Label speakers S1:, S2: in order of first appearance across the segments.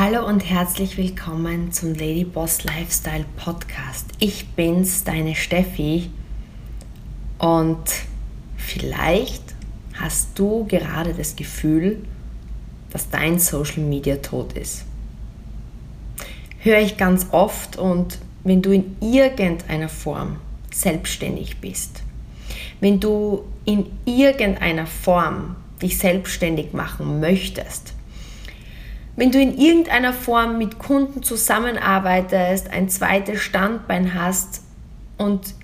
S1: Hallo und herzlich willkommen zum Lady Boss Lifestyle Podcast. Ich bin's, deine Steffi. Und vielleicht hast du gerade das Gefühl, dass dein Social Media tot ist. Höre ich ganz oft und wenn du in irgendeiner Form selbstständig bist, wenn du in irgendeiner Form dich selbstständig machen möchtest, wenn du in irgendeiner Form mit Kunden zusammenarbeitest, ein zweites Standbein hast und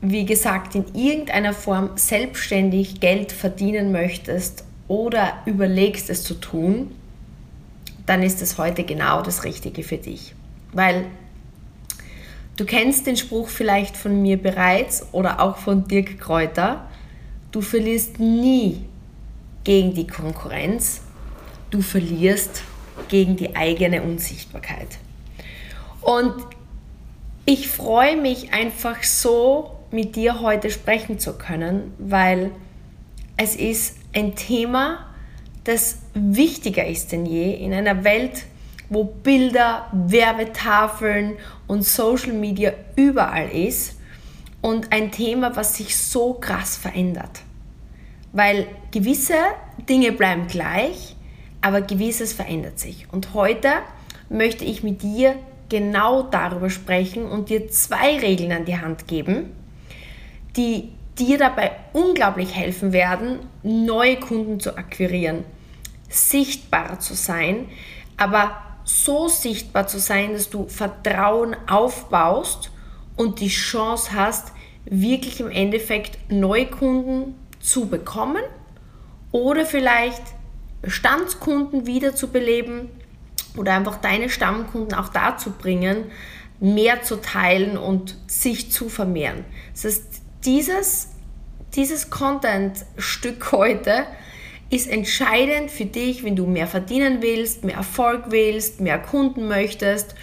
S1: wie gesagt in irgendeiner Form selbstständig Geld verdienen möchtest oder überlegst es zu tun, dann ist es heute genau das Richtige für dich. Weil du kennst den Spruch vielleicht von mir bereits oder auch von Dirk Kräuter, du verlierst nie gegen die Konkurrenz, du verlierst gegen die eigene Unsichtbarkeit. Und ich freue mich einfach so, mit dir heute sprechen zu können, weil es ist ein Thema, das wichtiger ist denn je in einer Welt, wo Bilder, Werbetafeln und Social Media überall ist und ein Thema, was sich so krass verändert. Weil gewisse Dinge bleiben gleich, aber gewisses verändert sich. Und heute möchte ich mit dir genau darüber sprechen und dir zwei Regeln an die Hand geben, die dir dabei unglaublich helfen werden, neue Kunden zu akquirieren, sichtbarer zu sein, aber so sichtbar zu sein, dass du Vertrauen aufbaust und die Chance hast, wirklich im Endeffekt neue Kunden zu bekommen oder vielleicht Bestandskunden wiederzubeleben oder einfach deine Stammkunden auch dazu bringen, mehr zu teilen und sich zu vermehren. Das heißt, dieses, dieses Content-Stück heute ist entscheidend für dich, wenn du mehr verdienen willst, mehr Erfolg willst, mehr Kunden möchtest.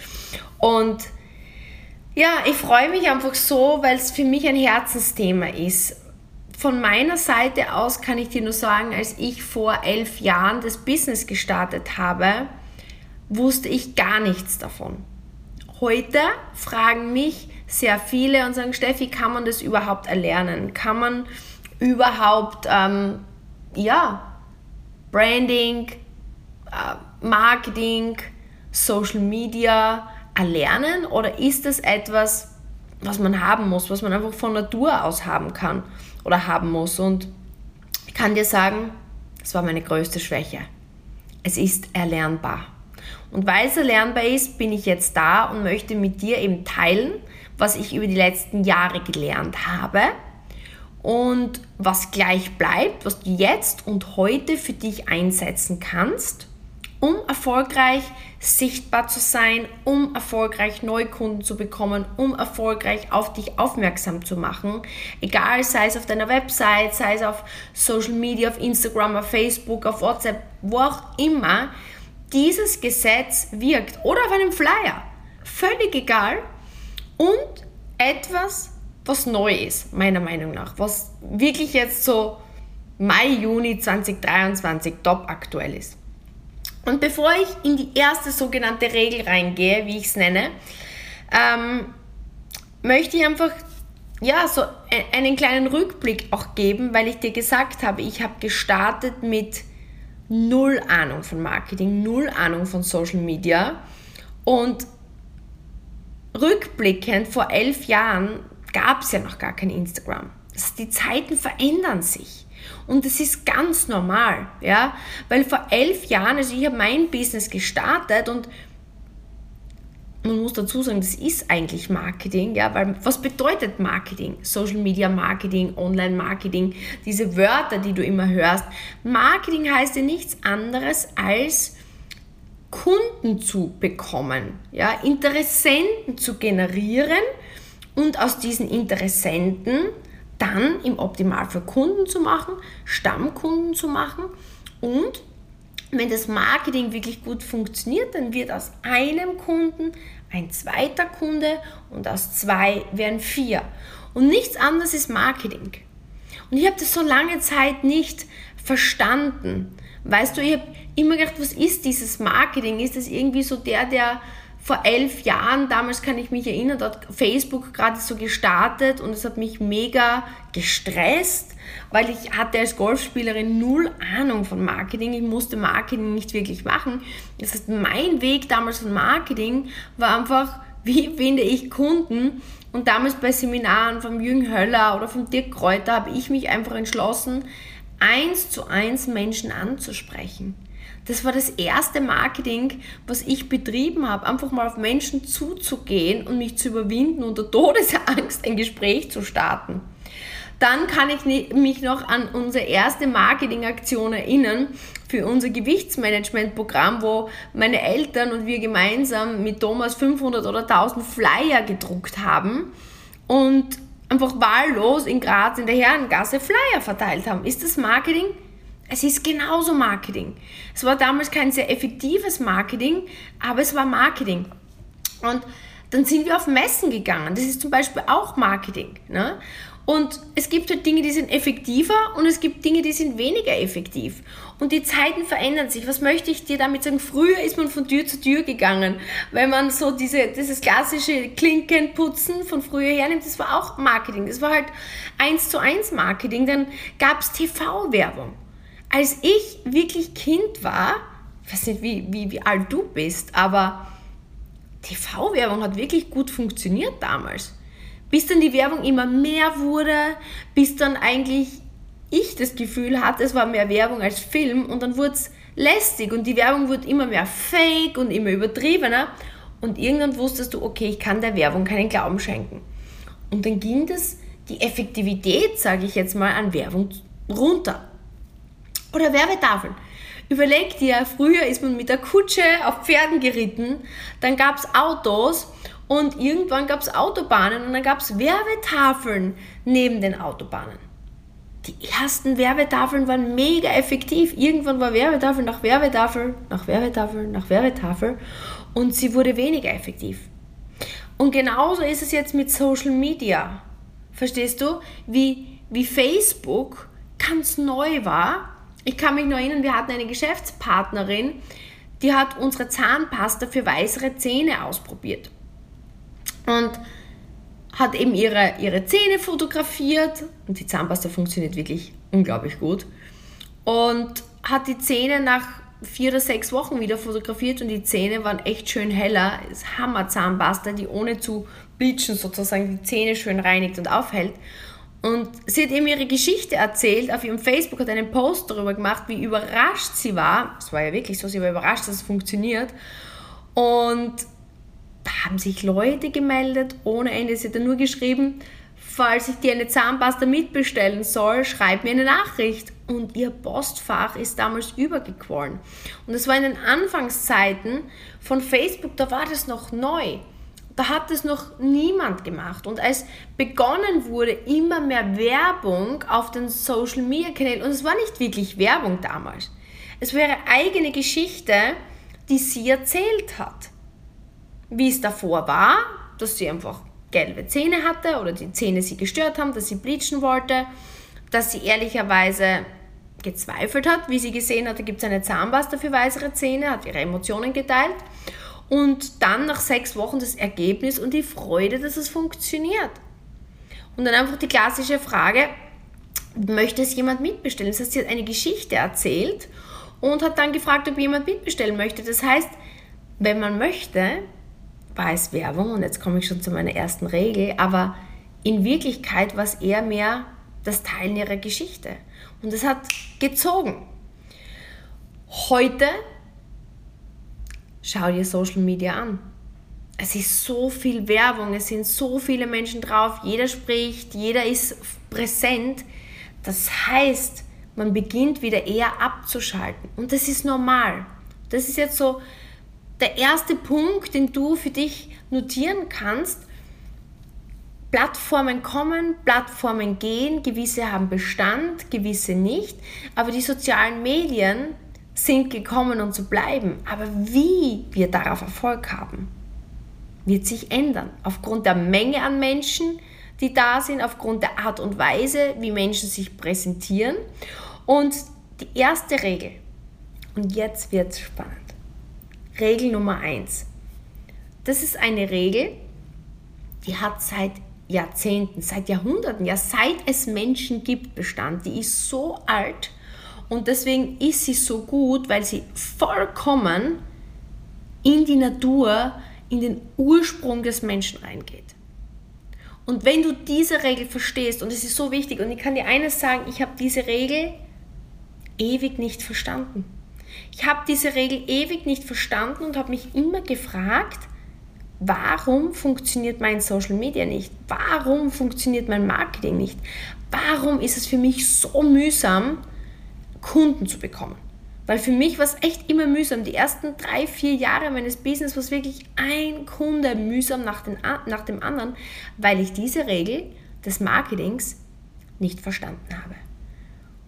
S1: Und ja, ich freue mich einfach so, weil es für mich ein Herzensthema ist von meiner Seite aus kann ich dir nur sagen, als ich vor elf Jahren das Business gestartet habe, wusste ich gar nichts davon. Heute fragen mich sehr viele und sagen, Steffi, kann man das überhaupt erlernen? Kann man überhaupt, ähm, ja, Branding, äh, Marketing, Social Media erlernen? Oder ist das etwas, was man haben muss, was man einfach von Natur aus haben kann? Oder haben muss. Und ich kann dir sagen, das war meine größte Schwäche. Es ist erlernbar. Und weil es erlernbar ist, bin ich jetzt da und möchte mit dir eben teilen, was ich über die letzten Jahre gelernt habe und was gleich bleibt, was du jetzt und heute für dich einsetzen kannst um erfolgreich sichtbar zu sein, um erfolgreich Neukunden zu bekommen, um erfolgreich auf dich aufmerksam zu machen. Egal, sei es auf deiner Website, sei es auf Social Media, auf Instagram, auf Facebook, auf WhatsApp, wo auch immer dieses Gesetz wirkt oder auf einem Flyer. Völlig egal. Und etwas, was neu ist, meiner Meinung nach, was wirklich jetzt so Mai, Juni 2023 top aktuell ist. Und bevor ich in die erste sogenannte Regel reingehe, wie ich es nenne, ähm, möchte ich einfach ja, so einen kleinen Rückblick auch geben, weil ich dir gesagt habe, ich habe gestartet mit null Ahnung von Marketing, null Ahnung von Social Media und rückblickend vor elf Jahren gab es ja noch gar kein Instagram. Die Zeiten verändern sich. Und das ist ganz normal, ja, weil vor elf Jahren, also ich habe mein Business gestartet und man muss dazu sagen, das ist eigentlich Marketing, ja, weil was bedeutet Marketing? Social Media Marketing, Online Marketing, diese Wörter, die du immer hörst. Marketing heißt ja nichts anderes als Kunden zu bekommen, ja, Interessenten zu generieren und aus diesen Interessenten dann im Optimalfall Kunden zu machen, Stammkunden zu machen und wenn das Marketing wirklich gut funktioniert, dann wird aus einem Kunden ein zweiter Kunde und aus zwei werden vier. Und nichts anderes ist Marketing. Und ich habe das so lange Zeit nicht verstanden. Weißt du, ich habe immer gedacht, was ist dieses Marketing? Ist das irgendwie so der, der vor elf Jahren, damals kann ich mich erinnern, hat Facebook gerade so gestartet und es hat mich mega gestresst, weil ich hatte als Golfspielerin null Ahnung von Marketing. Ich musste Marketing nicht wirklich machen. Das heißt, mein Weg damals von Marketing war einfach, wie finde ich Kunden? Und damals bei Seminaren vom Jürgen Höller oder vom Dirk Kräuter habe ich mich einfach entschlossen, eins zu eins Menschen anzusprechen. Das war das erste Marketing, was ich betrieben habe, einfach mal auf Menschen zuzugehen und mich zu überwinden, unter Todesangst ein Gespräch zu starten. Dann kann ich mich noch an unsere erste Marketingaktion erinnern für unser Gewichtsmanagement-Programm, wo meine Eltern und wir gemeinsam mit Thomas 500 oder 1000 Flyer gedruckt haben und einfach wahllos in Graz in der Herrengasse Flyer verteilt haben. Ist das Marketing? Es ist genauso Marketing. Es war damals kein sehr effektives Marketing, aber es war Marketing. Und dann sind wir auf Messen gegangen. Das ist zum Beispiel auch Marketing. Ne? Und es gibt halt Dinge, die sind effektiver und es gibt Dinge, die sind weniger effektiv. Und die Zeiten verändern sich. Was möchte ich dir damit sagen? Früher ist man von Tür zu Tür gegangen, weil man so diese, dieses klassische Klinkenputzen von früher hernimmt. Das war auch Marketing. Das war halt eins zu eins Marketing. Dann gab es TV-Werbung als ich wirklich Kind war, ich weiß nicht, wie, wie, wie alt du bist, aber TV-Werbung hat wirklich gut funktioniert damals. Bis dann die Werbung immer mehr wurde, bis dann eigentlich ich das Gefühl hatte, es war mehr Werbung als Film und dann wurde es lästig und die Werbung wurde immer mehr fake und immer übertriebener und irgendwann wusstest du, okay, ich kann der Werbung keinen Glauben schenken. Und dann ging das, die Effektivität, sage ich jetzt mal, an Werbung runter. Oder Werbetafeln. Überleg dir, früher ist man mit der Kutsche auf Pferden geritten, dann gab es Autos und irgendwann gab es Autobahnen und dann gab es Werbetafeln neben den Autobahnen. Die ersten Werbetafeln waren mega effektiv. Irgendwann war Werbetafel nach Werbetafel, nach Werbetafel, nach Werbetafel und sie wurde weniger effektiv. Und genauso ist es jetzt mit Social Media. Verstehst du? Wie, wie Facebook ganz neu war ich kann mich noch erinnern, wir hatten eine Geschäftspartnerin, die hat unsere Zahnpasta für weißere Zähne ausprobiert. Und hat eben ihre, ihre Zähne fotografiert und die Zahnpasta funktioniert wirklich unglaublich gut. Und hat die Zähne nach vier oder sechs Wochen wieder fotografiert und die Zähne waren echt schön heller. Das ist Hammer Zahnpasta, die ohne zu bleachen sozusagen die Zähne schön reinigt und aufhält. Und sie hat eben ihre Geschichte erzählt, auf ihrem Facebook hat einen Post darüber gemacht, wie überrascht sie war. Es war ja wirklich so, sie war überrascht, dass es funktioniert. Und da haben sich Leute gemeldet ohne Ende. Sie hat dann nur geschrieben, falls ich dir eine Zahnpasta mitbestellen soll, schreib mir eine Nachricht. Und ihr Postfach ist damals übergequollen. Und das war in den Anfangszeiten von Facebook, da war das noch neu da hat es noch niemand gemacht. Und als begonnen wurde, immer mehr Werbung auf den Social Media Kanälen, und es war nicht wirklich Werbung damals, es war ihre eigene Geschichte, die sie erzählt hat. Wie es davor war, dass sie einfach gelbe Zähne hatte oder die Zähne sie gestört haben, dass sie bleachen wollte, dass sie ehrlicherweise gezweifelt hat, wie sie gesehen hat, da gibt es eine Zahnpasta für weißere Zähne, hat ihre Emotionen geteilt und dann nach sechs Wochen das Ergebnis und die Freude, dass es funktioniert. Und dann einfach die klassische Frage, möchte es jemand mitbestellen? Das heißt, sie hat eine Geschichte erzählt und hat dann gefragt, ob jemand mitbestellen möchte. Das heißt, wenn man möchte, war es Werbung und jetzt komme ich schon zu meiner ersten Regel, aber in Wirklichkeit war es eher mehr das Teilen ihrer Geschichte. Und es hat gezogen. Heute schau dir Social Media an. Es ist so viel Werbung, es sind so viele Menschen drauf, jeder spricht, jeder ist präsent. Das heißt, man beginnt wieder eher abzuschalten. Und das ist normal. Das ist jetzt so der erste Punkt, den du für dich notieren kannst. Plattformen kommen, Plattformen gehen, gewisse haben Bestand, gewisse nicht. Aber die sozialen Medien sind gekommen, um zu bleiben. Aber wie wir darauf Erfolg haben, wird sich ändern. Aufgrund der Menge an Menschen, die da sind, aufgrund der Art und Weise, wie Menschen sich präsentieren. Und die erste Regel, Und jetzt wird es spannend. Regel Nummer 1. Das ist eine Regel, die hat seit Jahrzehnten, seit Jahrhunderten, ja seit es Menschen gibt, Bestand. Die ist so alt und deswegen ist sie so gut, weil sie vollkommen in die Natur, in den Ursprung des Menschen reingeht. Und wenn du diese Regel verstehst, und es ist so wichtig, und ich kann dir eines sagen, ich habe diese Regel ewig nicht verstanden. Ich habe diese Regel ewig nicht verstanden und habe mich immer gefragt, warum funktioniert mein Social Media nicht? Warum funktioniert mein Marketing nicht? Warum ist es für mich so mühsam, Kunden zu bekommen? Weil für mich war es echt immer mühsam. Die ersten drei, vier Jahre meines Business war es wirklich ein Kunde mühsam nach, den, nach dem anderen, weil ich diese Regel des Marketings nicht verstanden habe.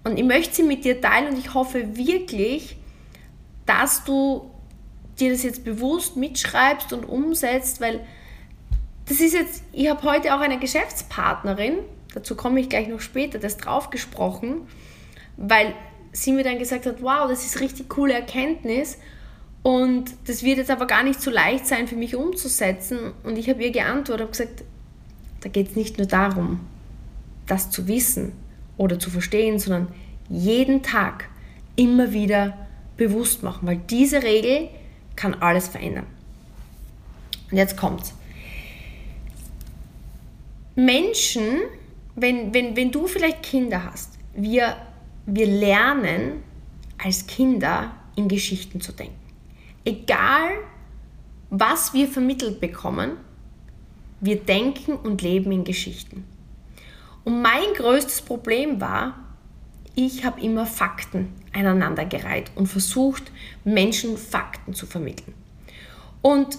S1: Und ich möchte sie mit dir teilen und ich hoffe wirklich, dass du dir das jetzt bewusst mitschreibst und umsetzt, weil das ist jetzt, ich habe heute auch eine Geschäftspartnerin, dazu komme ich gleich noch später, das drauf gesprochen, weil sie mir dann gesagt hat, wow, das ist richtig coole Erkenntnis und das wird jetzt aber gar nicht so leicht sein für mich umzusetzen. Und ich habe ihr geantwortet, habe gesagt, da geht es nicht nur darum, das zu wissen oder zu verstehen, sondern jeden Tag immer wieder bewusst machen, weil diese Regel kann alles verändern. Und jetzt kommt's. Menschen, wenn, wenn, wenn du vielleicht Kinder hast, wir, wir lernen als Kinder in Geschichten zu denken. Egal, was wir vermittelt bekommen, wir denken und leben in Geschichten. Und mein größtes Problem war, ich habe immer Fakten aneinandergereiht und versucht, Menschen Fakten zu vermitteln. Und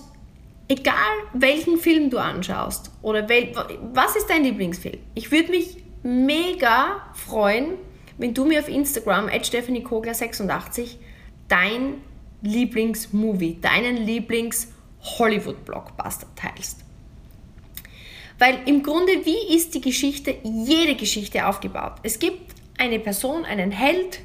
S1: egal welchen Film du anschaust oder wel, was ist dein Lieblingsfilm, ich würde mich mega freuen, wenn du mir auf Instagram, Stephanie Kogler 86, dein Lieblingsmovie, deinen Lieblings-Hollywood-Blockbuster teilst. Weil im Grunde, wie ist die Geschichte, jede Geschichte aufgebaut? Es gibt eine Person, einen Held,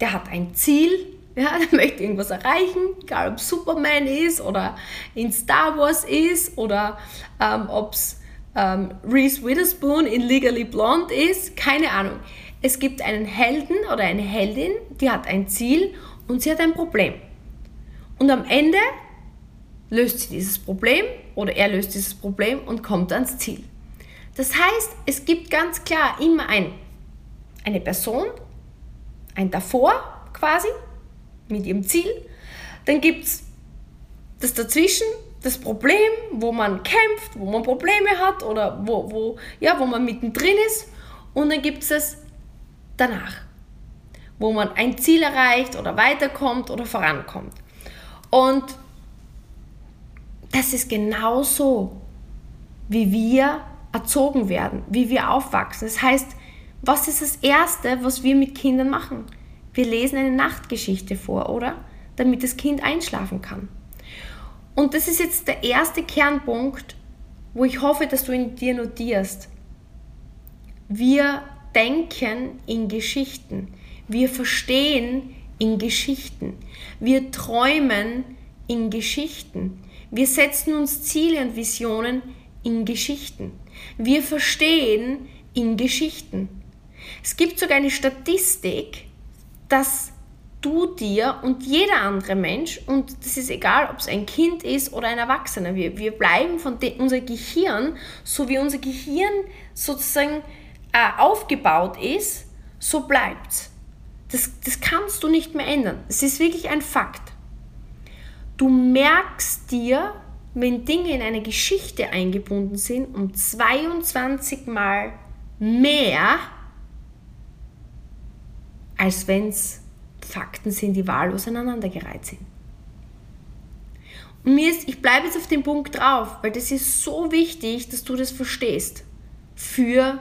S1: der hat ein Ziel, ja, der möchte irgendwas erreichen, egal ob Superman ist oder in Star Wars ist oder ähm, ob es ähm, Reese Witherspoon in Legally Blonde ist, keine Ahnung. Es gibt einen Helden oder eine Heldin, die hat ein Ziel und sie hat ein Problem. Und am Ende löst sie dieses Problem oder er löst dieses Problem und kommt ans Ziel. Das heißt, es gibt ganz klar immer ein eine Person, ein davor quasi, mit ihrem Ziel. Dann gibt es das dazwischen, das Problem, wo man kämpft, wo man Probleme hat oder wo, wo, ja, wo man mittendrin ist. Und dann gibt es das danach, wo man ein Ziel erreicht oder weiterkommt oder vorankommt. Und das ist genauso, wie wir erzogen werden, wie wir aufwachsen. Das heißt, was ist das Erste, was wir mit Kindern machen? Wir lesen eine Nachtgeschichte vor, oder? Damit das Kind einschlafen kann. Und das ist jetzt der erste Kernpunkt, wo ich hoffe, dass du in dir notierst. Wir denken in Geschichten. Wir verstehen in Geschichten. Wir träumen in Geschichten. Wir setzen uns Ziele und Visionen in Geschichten. Wir verstehen in Geschichten. Es gibt sogar eine Statistik, dass du dir und jeder andere Mensch, und das ist egal, ob es ein Kind ist oder ein Erwachsener, wir, wir bleiben von dem, unser Gehirn, so wie unser Gehirn sozusagen äh, aufgebaut ist, so bleibt das, das kannst du nicht mehr ändern. Es ist wirklich ein Fakt. Du merkst dir, wenn Dinge in eine Geschichte eingebunden sind, um 22 Mal mehr, als wenn es Fakten sind, die wahllos aneinandergereiht sind. Und mir ist, ich bleibe jetzt auf den Punkt drauf, weil das ist so wichtig, dass du das verstehst. Für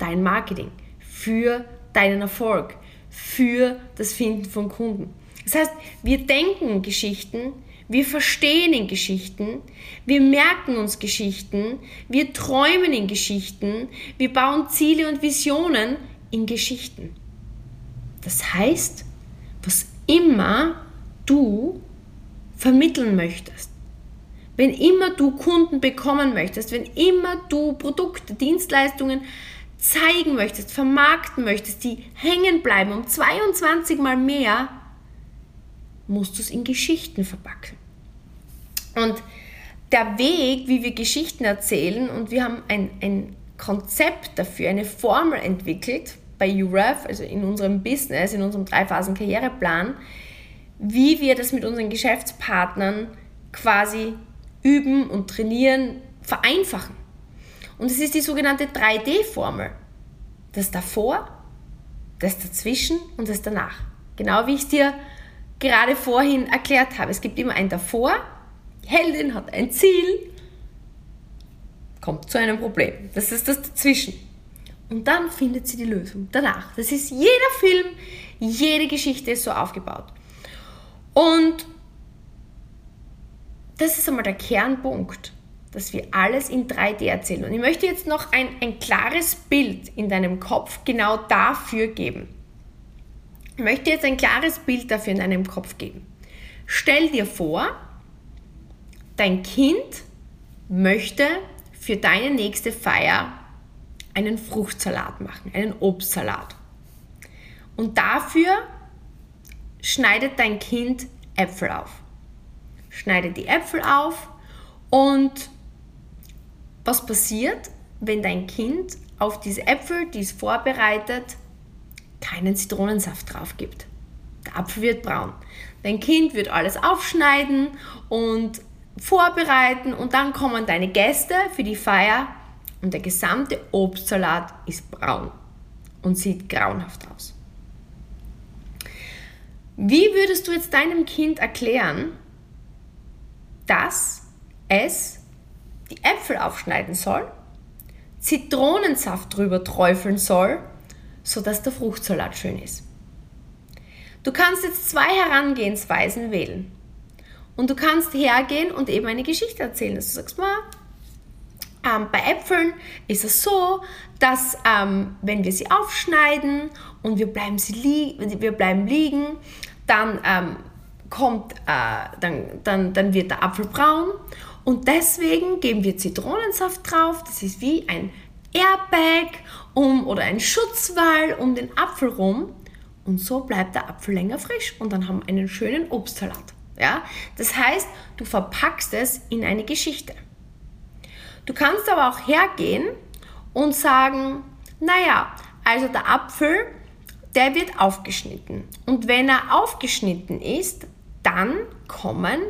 S1: dein Marketing, für deinen Erfolg, für das Finden von Kunden. Das heißt, wir denken Geschichten, wir verstehen in Geschichten, wir merken uns Geschichten, wir träumen in Geschichten, wir bauen Ziele und Visionen in Geschichten. Das heißt, was immer du vermitteln möchtest, wenn immer du Kunden bekommen möchtest, wenn immer du Produkte, Dienstleistungen zeigen möchtest, vermarkten möchtest, die hängen bleiben um 22 mal mehr, musst du es in Geschichten verpacken. Und der Weg, wie wir Geschichten erzählen, und wir haben ein, ein Konzept dafür, eine Formel entwickelt bei UREF, also in unserem Business, in unserem Drei-Phasen-Karriereplan, wie wir das mit unseren Geschäftspartnern quasi üben und trainieren, vereinfachen. Und es ist die sogenannte 3D-Formel. Das davor, das dazwischen und das danach. Genau wie ich es dir gerade vorhin erklärt habe. Es gibt immer ein davor, die Heldin hat ein Ziel, kommt zu einem Problem. Das ist das dazwischen. Und dann findet sie die Lösung danach. Das ist jeder Film, jede Geschichte ist so aufgebaut. Und das ist einmal der Kernpunkt, dass wir alles in 3D erzählen. Und ich möchte jetzt noch ein, ein klares Bild in deinem Kopf genau dafür geben. Ich möchte jetzt ein klares Bild dafür in deinem Kopf geben. Stell dir vor, dein Kind möchte für deine nächste Feier einen Fruchtsalat machen, einen Obstsalat. Und dafür schneidet dein Kind Äpfel auf. Schneidet die Äpfel auf und was passiert, wenn dein Kind auf diese Äpfel, die es vorbereitet, keinen Zitronensaft drauf gibt? Der Apfel wird braun. Dein Kind wird alles aufschneiden und vorbereiten und dann kommen deine Gäste für die Feier und der gesamte Obstsalat ist braun und sieht grauenhaft aus. Wie würdest du jetzt deinem Kind erklären, dass es die Äpfel aufschneiden soll, Zitronensaft drüber träufeln soll, sodass der Fruchtsalat schön ist? Du kannst jetzt zwei Herangehensweisen wählen. Und du kannst hergehen und eben eine Geschichte erzählen. Dass du sagst, ma, ähm, bei Äpfeln ist es so, dass ähm, wenn wir sie aufschneiden und wir bleiben, sie li wir bleiben liegen, dann ähm, kommt, äh, dann, dann, dann wird der Apfel braun und deswegen geben wir Zitronensaft drauf. Das ist wie ein Airbag um, oder ein Schutzwall um den Apfel rum und so bleibt der Apfel länger frisch und dann haben wir einen schönen Obstsalat. Ja? Das heißt, du verpackst es in eine Geschichte. Du kannst aber auch hergehen und sagen, naja, also der Apfel der wird aufgeschnitten. Und wenn er aufgeschnitten ist, dann kommen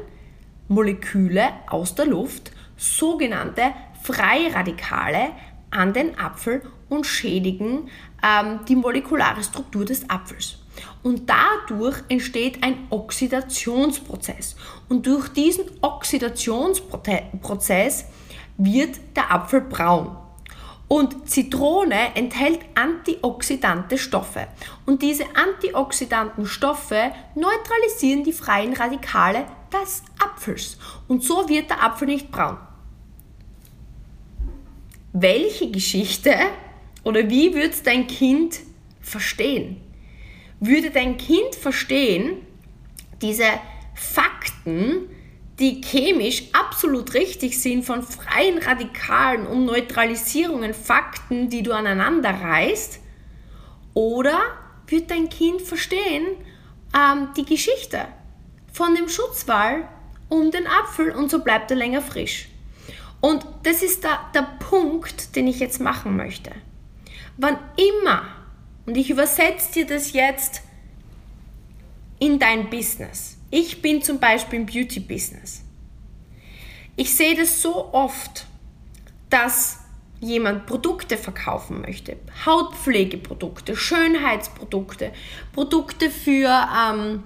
S1: Moleküle aus der Luft, sogenannte Freiradikale, an den Apfel und schädigen ähm, die molekulare Struktur des Apfels. Und dadurch entsteht ein Oxidationsprozess. Und durch diesen Oxidationsprozess wird der Apfel braun. Und Zitrone enthält antioxidante Stoffe. Und diese antioxidanten Stoffe neutralisieren die freien Radikale des Apfels. Und so wird der Apfel nicht braun. Welche Geschichte oder wie würde dein Kind verstehen? Würde dein Kind verstehen, diese Fakten, die chemisch absolut richtig sind, von freien Radikalen und Neutralisierungen, Fakten, die du aneinander reißt? Oder wird dein Kind verstehen ähm, die Geschichte von dem Schutzwall um den Apfel und so bleibt er länger frisch? Und das ist der, der Punkt, den ich jetzt machen möchte. Wann immer, und ich übersetze dir das jetzt in dein Business, ich bin zum Beispiel im Beauty-Business. Ich sehe das so oft, dass jemand Produkte verkaufen möchte. Hautpflegeprodukte, Schönheitsprodukte, Produkte für ähm,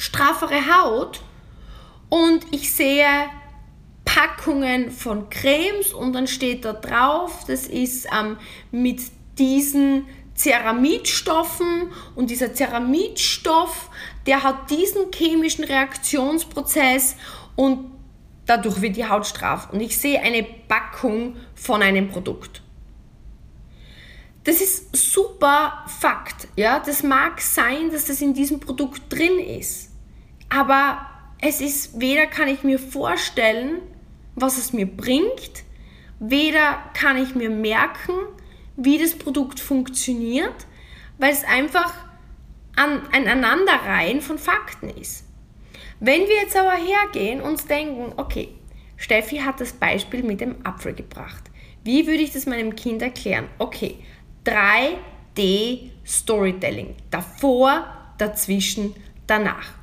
S1: straffere Haut. Und ich sehe Packungen von Cremes und dann steht da drauf, das ist ähm, mit diesen Ceramidstoffen und dieser Ceramidstoff, der hat diesen chemischen Reaktionsprozess und dadurch wird die Haut straff. Und ich sehe eine Packung von einem Produkt. das ist super Fakt. Ja? Das mag sein, dass das in diesem Produkt drin ist. Aber es ist, weder kann ich mir vorstellen, was es mir bringt, weder kann ich mir merken, wie das Produkt funktioniert, weil es einfach an, ein Aneinanderreihen von Fakten ist. Wenn wir jetzt aber hergehen und denken, okay, Steffi hat das Beispiel mit dem Apfel gebracht. Wie würde ich das meinem Kind erklären? Okay, 3D Storytelling. Davor, dazwischen, danach.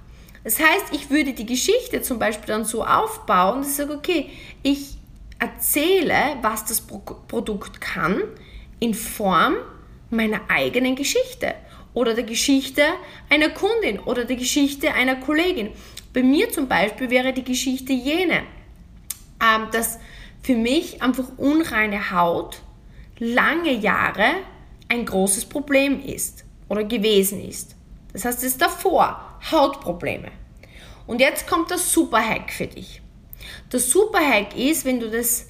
S1: Das heißt, ich würde die Geschichte zum Beispiel dann so aufbauen, dass ich sage, okay, ich erzähle, was das Produkt kann, in Form meiner eigenen Geschichte oder der Geschichte einer Kundin oder der Geschichte einer Kollegin. Bei mir zum Beispiel wäre die Geschichte jene, ähm, dass für mich einfach unreine Haut lange Jahre ein großes Problem ist oder gewesen ist. Das heißt, es ist davor Hautprobleme. Und jetzt kommt das Superhack für dich. Das Superhack ist, wenn du das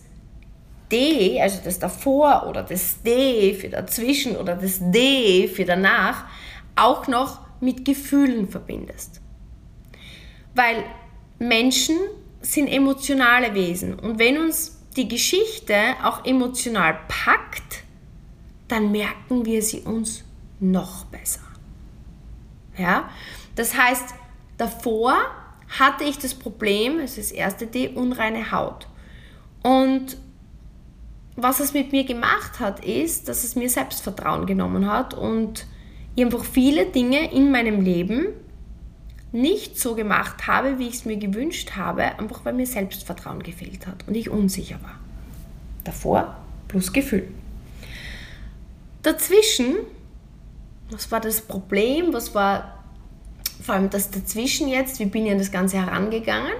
S1: D, also das davor oder das D für dazwischen oder das D für danach, auch noch mit Gefühlen verbindest. Weil Menschen sind emotionale Wesen und wenn uns die Geschichte auch emotional packt, dann merken wir sie uns noch besser. Ja? Das heißt, davor hatte ich das Problem, es ist das erste D, unreine Haut. Und was es mit mir gemacht hat, ist, dass es mir Selbstvertrauen genommen hat und ich einfach viele Dinge in meinem Leben nicht so gemacht habe, wie ich es mir gewünscht habe, einfach weil mir Selbstvertrauen gefehlt hat und ich unsicher war. Davor plus Gefühl. Dazwischen, was war das Problem? Was war vor allem das Dazwischen jetzt? Wie bin ich an das Ganze herangegangen?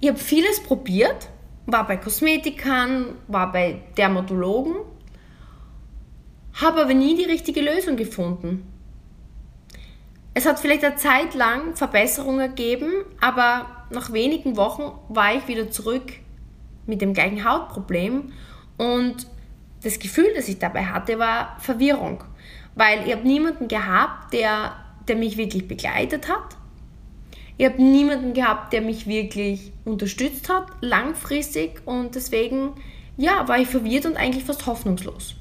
S1: Ich habe vieles probiert, war bei Kosmetikern, war bei Dermatologen, habe aber nie die richtige Lösung gefunden. Es hat vielleicht eine Zeit lang Verbesserungen gegeben, aber nach wenigen Wochen war ich wieder zurück mit dem gleichen Hautproblem und das Gefühl, das ich dabei hatte, war Verwirrung, weil ich habe niemanden gehabt, der, der mich wirklich begleitet hat. Ich habe niemanden gehabt, der mich wirklich unterstützt hat, langfristig und deswegen ja, war ich verwirrt und eigentlich fast hoffnungslos.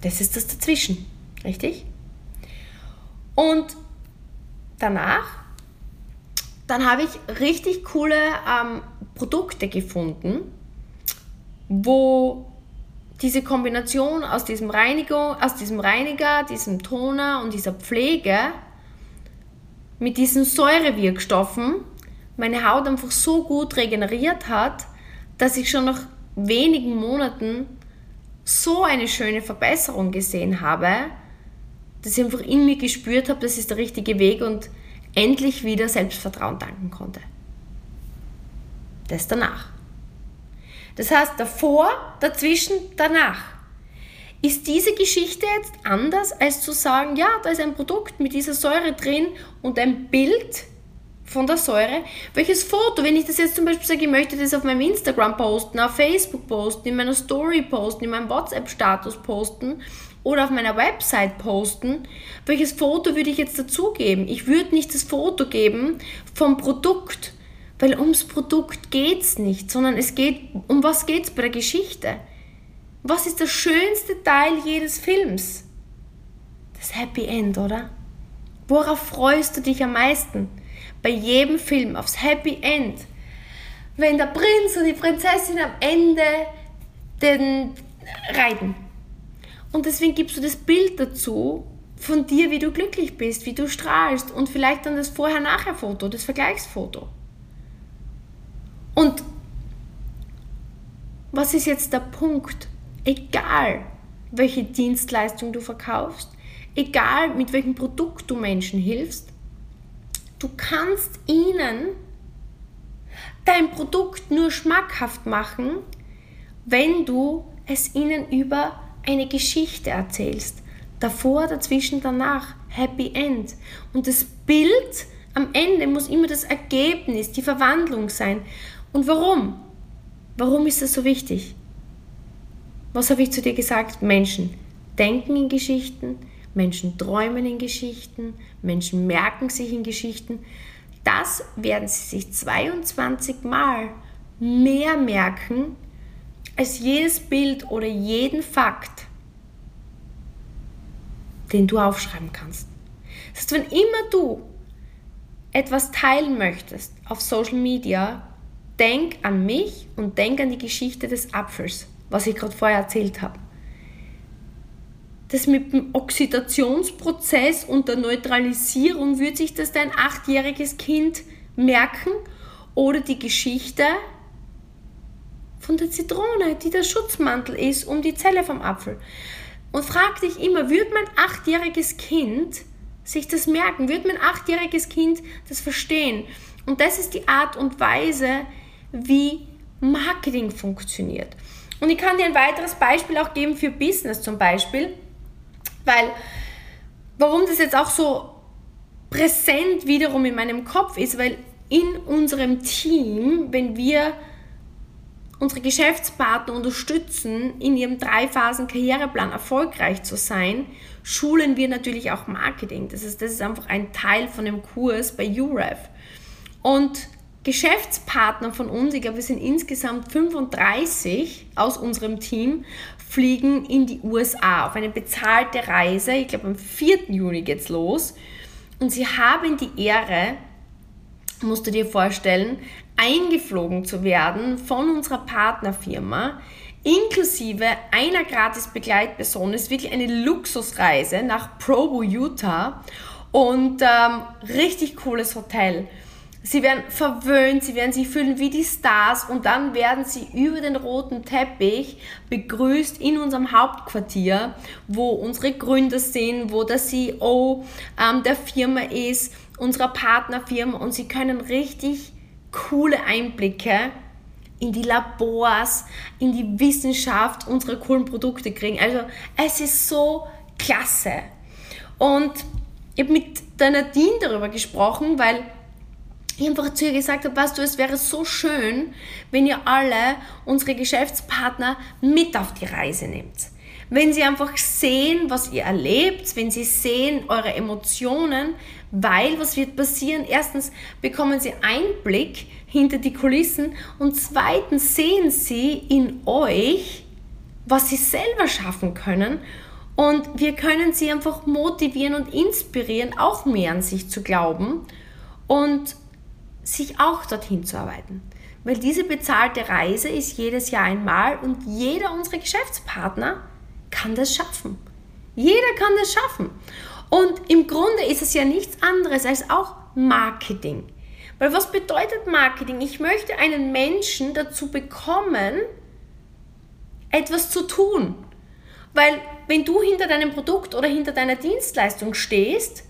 S1: Das ist das dazwischen, richtig? Und danach, dann habe ich richtig coole ähm, Produkte gefunden, wo diese Kombination aus diesem, Reinigung, aus diesem Reiniger, diesem Toner und dieser Pflege mit diesen Säurewirkstoffen meine Haut einfach so gut regeneriert hat, dass ich schon nach wenigen Monaten so eine schöne Verbesserung gesehen habe, dass ich einfach in mir gespürt habe, das ist der richtige Weg und endlich wieder Selbstvertrauen danken konnte. Das danach. Das heißt, davor, dazwischen, danach. Ist diese Geschichte jetzt anders, als zu sagen, ja, da ist ein Produkt mit dieser Säure drin und ein Bild von der Säure? Welches Foto, wenn ich das jetzt zum Beispiel sage, ich möchte das auf meinem Instagram posten, auf Facebook posten, in meiner Story posten, in meinem WhatsApp-Status posten oder auf meiner Website posten, welches Foto würde ich jetzt dazugeben? Ich würde nicht das Foto geben vom Produkt, weil ums Produkt geht es nicht, sondern es geht, um was geht es bei der Geschichte? Was ist der schönste Teil jedes Films? Das Happy End, oder? Worauf freust du dich am meisten? Bei jedem Film aufs Happy End. Wenn der Prinz und die Prinzessin am Ende den reiten. Und deswegen gibst du das Bild dazu von dir, wie du glücklich bist, wie du strahlst und vielleicht dann das Vorher-Nachher-Foto, das Vergleichsfoto. Und was ist jetzt der Punkt? Egal, welche Dienstleistung du verkaufst, egal mit welchem Produkt du Menschen hilfst, du kannst ihnen dein Produkt nur schmackhaft machen, wenn du es ihnen über eine Geschichte erzählst. Davor, dazwischen, danach. Happy End. Und das Bild am Ende muss immer das Ergebnis, die Verwandlung sein. Und warum? Warum ist das so wichtig? Was habe ich zu dir gesagt? Menschen, denken in Geschichten, Menschen träumen in Geschichten, Menschen merken sich in Geschichten. Das werden sie sich 22 Mal mehr merken als jedes Bild oder jeden Fakt, den du aufschreiben kannst. Das heißt, wenn immer du etwas teilen möchtest auf Social Media, denk an mich und denk an die Geschichte des Apfels, was ich gerade vorher erzählt habe. Das mit dem Oxidationsprozess und der Neutralisierung, wird sich das dein achtjähriges Kind merken? Oder die Geschichte von der Zitrone, die der Schutzmantel ist um die Zelle vom Apfel. Und frag dich immer, wird mein achtjähriges Kind sich das merken? Wird mein achtjähriges Kind das verstehen? Und das ist die Art und Weise, wie Marketing funktioniert. Und ich kann dir ein weiteres Beispiel auch geben für Business zum Beispiel, weil warum das jetzt auch so präsent wiederum in meinem Kopf ist, weil in unserem Team, wenn wir unsere Geschäftspartner unterstützen, in ihrem Drei-Phasen-Karriereplan erfolgreich zu sein, schulen wir natürlich auch Marketing. Das ist, das ist einfach ein Teil von dem Kurs bei UREF. Und Geschäftspartner von uns, ich glaube, wir sind insgesamt 35 aus unserem Team, fliegen in die USA auf eine bezahlte Reise. Ich glaube, am 4. Juni geht's los. Und sie haben die Ehre, musst du dir vorstellen, eingeflogen zu werden von unserer Partnerfirma, inklusive einer gratis Begleitperson. Es ist wirklich eine Luxusreise nach Provo, Utah und ähm, richtig cooles Hotel. Sie werden verwöhnt, sie werden sich fühlen wie die Stars und dann werden sie über den roten Teppich begrüßt in unserem Hauptquartier, wo unsere Gründer sind, wo der CEO ähm, der Firma ist, unserer Partnerfirma und sie können richtig coole Einblicke in die Labors, in die Wissenschaft unserer coolen Produkte kriegen. Also es ist so klasse. Und ich habe mit der Nadine darüber gesprochen, weil ich einfach zu ihr gesagt habe, weißt du, es wäre so schön, wenn ihr alle unsere Geschäftspartner mit auf die Reise nehmt. Wenn sie einfach sehen, was ihr erlebt, wenn sie sehen eure Emotionen, weil was wird passieren? Erstens bekommen sie Einblick hinter die Kulissen und zweitens sehen sie in euch, was sie selber schaffen können und wir können sie einfach motivieren und inspirieren, auch mehr an sich zu glauben und sich auch dorthin zu arbeiten. Weil diese bezahlte Reise ist jedes Jahr einmal und jeder unserer Geschäftspartner kann das schaffen. Jeder kann das schaffen. Und im Grunde ist es ja nichts anderes als auch Marketing. Weil was bedeutet Marketing? Ich möchte einen Menschen dazu bekommen, etwas zu tun. Weil wenn du hinter deinem Produkt oder hinter deiner Dienstleistung stehst,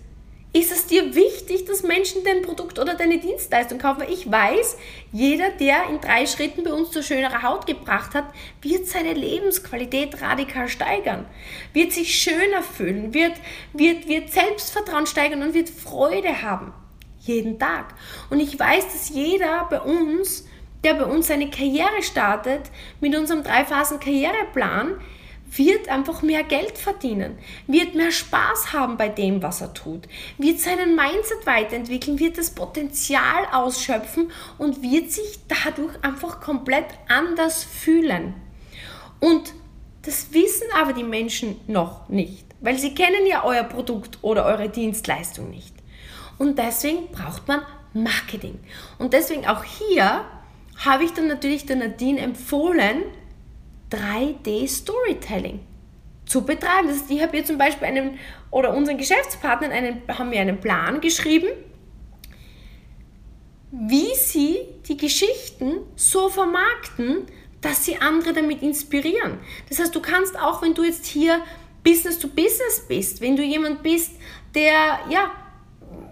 S1: ist es dir wichtig, dass Menschen dein Produkt oder deine Dienstleistung kaufen? Ich weiß, jeder, der in drei Schritten bei uns zu schönerer Haut gebracht hat, wird seine Lebensqualität radikal steigern, wird sich schöner fühlen, wird, wird, wird Selbstvertrauen steigern und wird Freude haben. Jeden Tag. Und ich weiß, dass jeder bei uns, der bei uns seine Karriere startet, mit unserem Drei-Phasen-Karriereplan, wird einfach mehr Geld verdienen, wird mehr Spaß haben bei dem, was er tut, wird seinen Mindset weiterentwickeln, wird das Potenzial ausschöpfen und wird sich dadurch einfach komplett anders fühlen. Und das wissen aber die Menschen noch nicht, weil sie kennen ja euer Produkt oder eure Dienstleistung nicht. Und deswegen braucht man Marketing. Und deswegen auch hier habe ich dann natürlich der Nadine empfohlen, 3D Storytelling zu betreiben. Das heißt, ich habe hier zum Beispiel einen oder unseren Geschäftspartnern einen, haben wir einen Plan geschrieben, wie sie die Geschichten so vermarkten, dass sie andere damit inspirieren. Das heißt, du kannst auch, wenn du jetzt hier Business to Business bist, wenn du jemand bist, der ja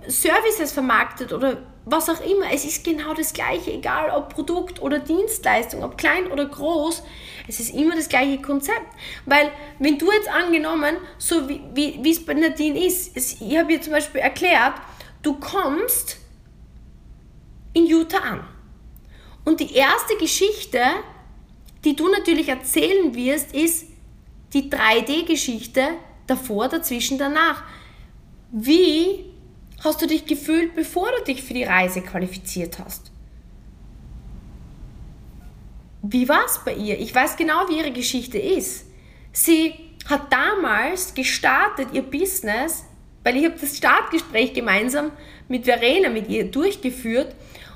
S1: Services vermarktet oder was auch immer, es ist genau das gleiche, egal ob Produkt oder Dienstleistung, ob klein oder groß, es ist immer das gleiche Konzept. Weil wenn du jetzt angenommen, so wie, wie es bei Nadine ist, es, ich habe ihr zum Beispiel erklärt, du kommst in Utah an. Und die erste Geschichte, die du natürlich erzählen wirst, ist, die 3D-Geschichte davor, dazwischen, danach. Wie hast du dich gefühlt, bevor du dich für die Reise qualifiziert hast? Wie war es bei ihr? Ich weiß genau, wie ihre Geschichte ist. Sie hat damals gestartet, ihr Business, weil ich habe das Startgespräch gemeinsam mit Verena, mit ihr durchgeführt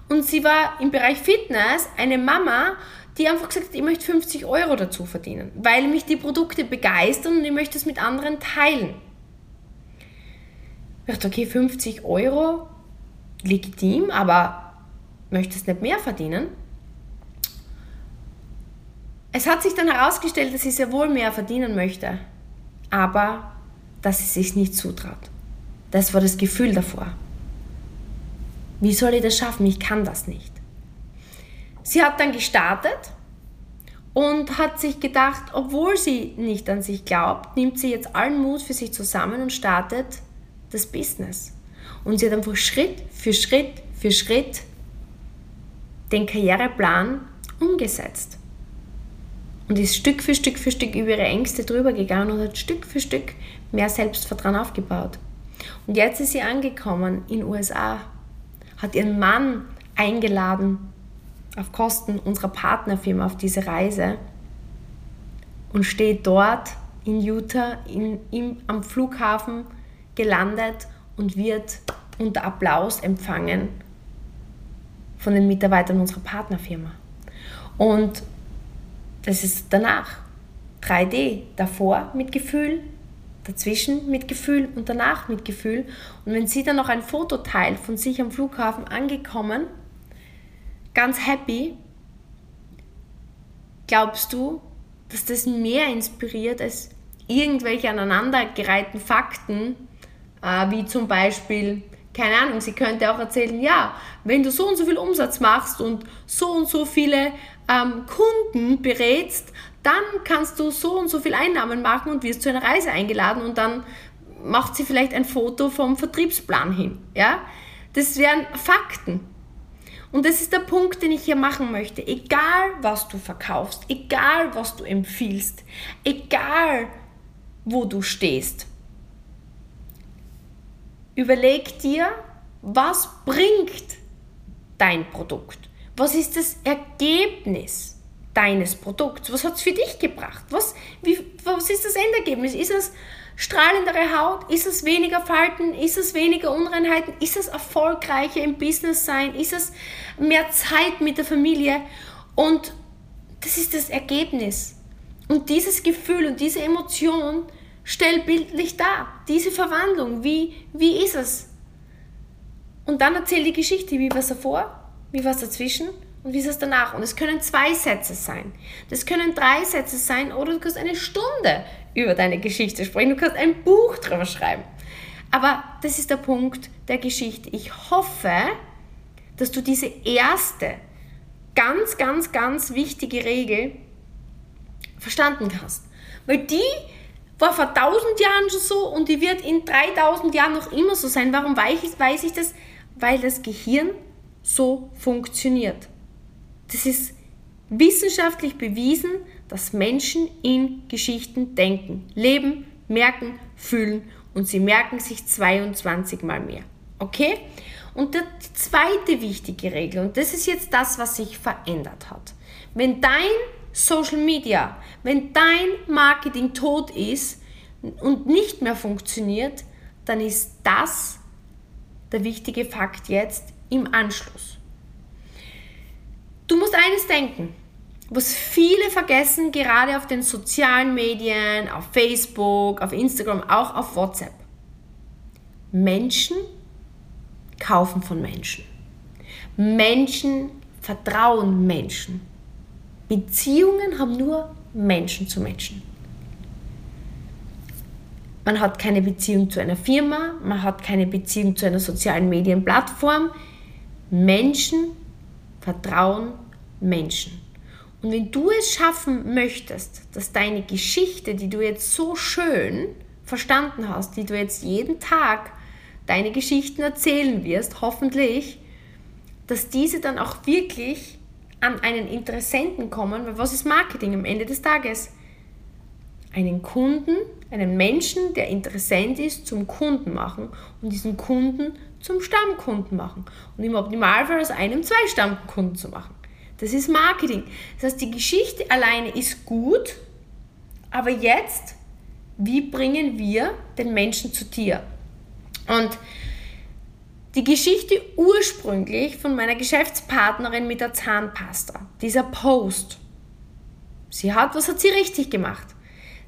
S1: und sie war im Bereich Fitness eine Mama, die einfach gesagt hat, ich möchte 50 Euro dazu verdienen, weil mich die Produkte begeistern und ich möchte es mit anderen teilen. Ich dachte, okay, 50 Euro, legitim, aber möchtest nicht mehr verdienen? Es hat sich dann herausgestellt, dass sie sehr wohl mehr verdienen möchte, aber dass sie sich nicht zutraut. Das war das Gefühl davor. Wie soll ich das schaffen? Ich kann das nicht. Sie hat dann gestartet und hat sich gedacht, obwohl sie nicht an sich glaubt, nimmt sie jetzt allen Mut für sich zusammen und startet das Business. Und sie hat einfach Schritt für Schritt für Schritt den Karriereplan umgesetzt und ist Stück für Stück für Stück über ihre Ängste drüber gegangen und hat Stück für Stück mehr Selbstvertrauen aufgebaut. Und jetzt ist sie angekommen in USA, hat ihren Mann eingeladen auf Kosten unserer Partnerfirma auf diese Reise und steht dort in Utah in, im, am Flughafen gelandet und wird unter Applaus empfangen von den Mitarbeitern unserer Partnerfirma. Und das ist danach. 3D, davor mit Gefühl, dazwischen mit Gefühl und danach mit Gefühl. Und wenn sie dann noch ein Foto teilt von sich am Flughafen angekommen, ganz happy, glaubst du, dass das mehr inspiriert als irgendwelche aneinandergereihten Fakten, äh, wie zum Beispiel, keine Ahnung, sie könnte auch erzählen, ja, wenn du so und so viel Umsatz machst und so und so viele ähm, Kunden berätst, dann kannst du so und so viel Einnahmen machen und wirst zu einer Reise eingeladen und dann macht sie vielleicht ein Foto vom Vertriebsplan hin. Ja? Das wären Fakten. Und das ist der Punkt, den ich hier machen möchte. Egal, was du verkaufst, egal, was du empfiehlst, egal, wo du stehst, überleg dir, was bringt dein Produkt? Was ist das Ergebnis deines Produkts? Was hat es für dich gebracht? Was, wie, was ist das Endergebnis? Ist es strahlendere Haut? Ist es weniger Falten? Ist es weniger Unreinheiten? Ist es erfolgreicher im Business sein? Ist es mehr Zeit mit der Familie? Und das ist das Ergebnis. Und dieses Gefühl und diese Emotion stellt bildlich dar. Diese Verwandlung. Wie, wie ist es? Und dann erzähl die Geschichte. Wie war es davor? Wie war es dazwischen? Und wie ist es danach? Und es können zwei Sätze sein. Das können drei Sätze sein oder du kannst eine Stunde über deine Geschichte sprechen. Du kannst ein Buch drüber schreiben. Aber das ist der Punkt der Geschichte. Ich hoffe, dass du diese erste, ganz, ganz, ganz wichtige Regel verstanden hast. Weil die war vor tausend Jahren schon so und die wird in 3000 Jahren noch immer so sein. Warum weiß ich das? Weil das Gehirn so funktioniert. Das ist wissenschaftlich bewiesen, dass Menschen in Geschichten denken, leben, merken, fühlen und sie merken sich 22 mal mehr. Okay? Und die zweite wichtige Regel, und das ist jetzt das, was sich verändert hat. Wenn dein Social Media, wenn dein Marketing tot ist und nicht mehr funktioniert, dann ist das der wichtige Fakt jetzt im Anschluss. Du musst eines denken, was viele vergessen, gerade auf den sozialen Medien, auf Facebook, auf Instagram, auch auf WhatsApp. Menschen kaufen von Menschen. Menschen vertrauen Menschen. Beziehungen haben nur Menschen zu Menschen. Man hat keine Beziehung zu einer Firma, man hat keine Beziehung zu einer sozialen Medienplattform. Menschen vertrauen Menschen. Und wenn du es schaffen möchtest, dass deine Geschichte, die du jetzt so schön verstanden hast, die du jetzt jeden Tag deine Geschichten erzählen wirst, hoffentlich, dass diese dann auch wirklich an einen Interessenten kommen, weil was ist Marketing am Ende des Tages? einen Kunden, einen Menschen, der interessant ist, zum Kunden machen und diesen Kunden zum Stammkunden machen und im Optimalfall aus einem zwei Stammkunden zu machen. Das ist Marketing. Das heißt, die Geschichte alleine ist gut, aber jetzt, wie bringen wir den Menschen zu dir? Und die Geschichte ursprünglich von meiner Geschäftspartnerin mit der Zahnpasta, dieser Post. Sie hat, was hat sie richtig gemacht?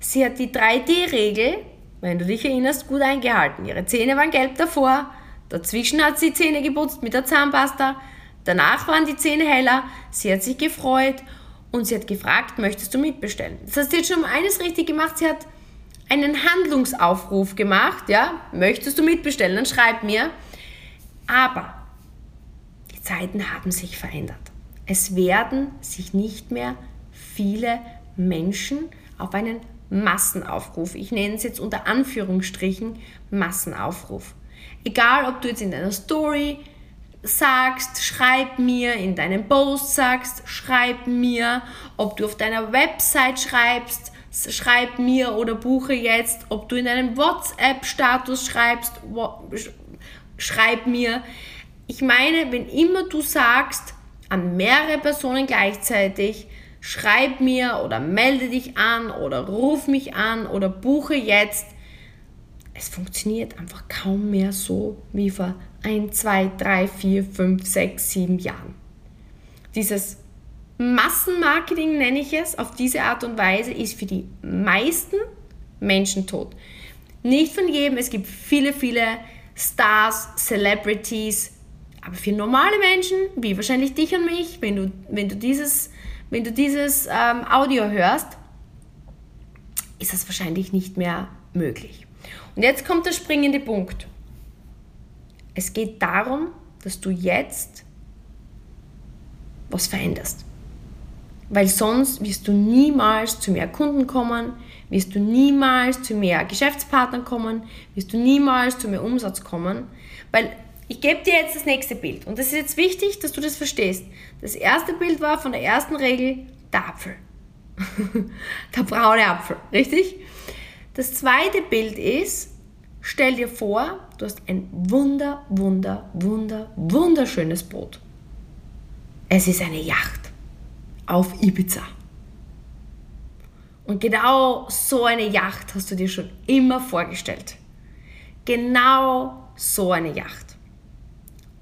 S1: Sie hat die 3D-Regel, wenn du dich erinnerst, gut eingehalten. Ihre Zähne waren gelb davor, dazwischen hat sie Zähne geputzt mit der Zahnpasta, danach waren die Zähne heller, sie hat sich gefreut und sie hat gefragt, möchtest du mitbestellen? Das heißt, sie hat schon eines richtig gemacht, sie hat einen Handlungsaufruf gemacht, ja, möchtest du mitbestellen, dann schreib mir. Aber die Zeiten haben sich verändert. Es werden sich nicht mehr viele Menschen auf einen Massenaufruf, ich nenne es jetzt unter Anführungsstrichen Massenaufruf. Egal, ob du jetzt in deiner Story sagst, schreib mir, in deinem Post sagst, schreib mir, ob du auf deiner Website schreibst, schreib mir oder buche jetzt, ob du in deinem WhatsApp-Status schreibst, schreib mir. Ich meine, wenn immer du sagst an mehrere Personen gleichzeitig, schreib mir oder melde dich an oder ruf mich an oder buche jetzt, es funktioniert einfach kaum mehr so wie vor 1, 2, 3, 4, 5, 6, 7 Jahren. Dieses Massenmarketing nenne ich es, auf diese Art und Weise ist für die meisten Menschen tot. Nicht von jedem, es gibt viele, viele Stars, Celebrities, aber für normale Menschen, wie wahrscheinlich dich und mich, wenn du, wenn du dieses, wenn du dieses ähm, Audio hörst, ist das wahrscheinlich nicht mehr möglich. Und jetzt kommt der springende Punkt. Es geht darum, dass du jetzt was veränderst. Weil sonst wirst du niemals zu mehr Kunden kommen, wirst du niemals zu mehr Geschäftspartnern kommen, wirst du niemals zu mehr Umsatz kommen, weil ich gebe dir jetzt das nächste Bild und das ist jetzt wichtig, dass du das verstehst. Das erste Bild war von der ersten Regel der Apfel. der braune Apfel, richtig? Das zweite Bild ist, stell dir vor, du hast ein wunder, wunder, wunder, wunderschönes Boot. Es ist eine Yacht auf Ibiza. Und genau so eine Yacht hast du dir schon immer vorgestellt. Genau so eine Yacht.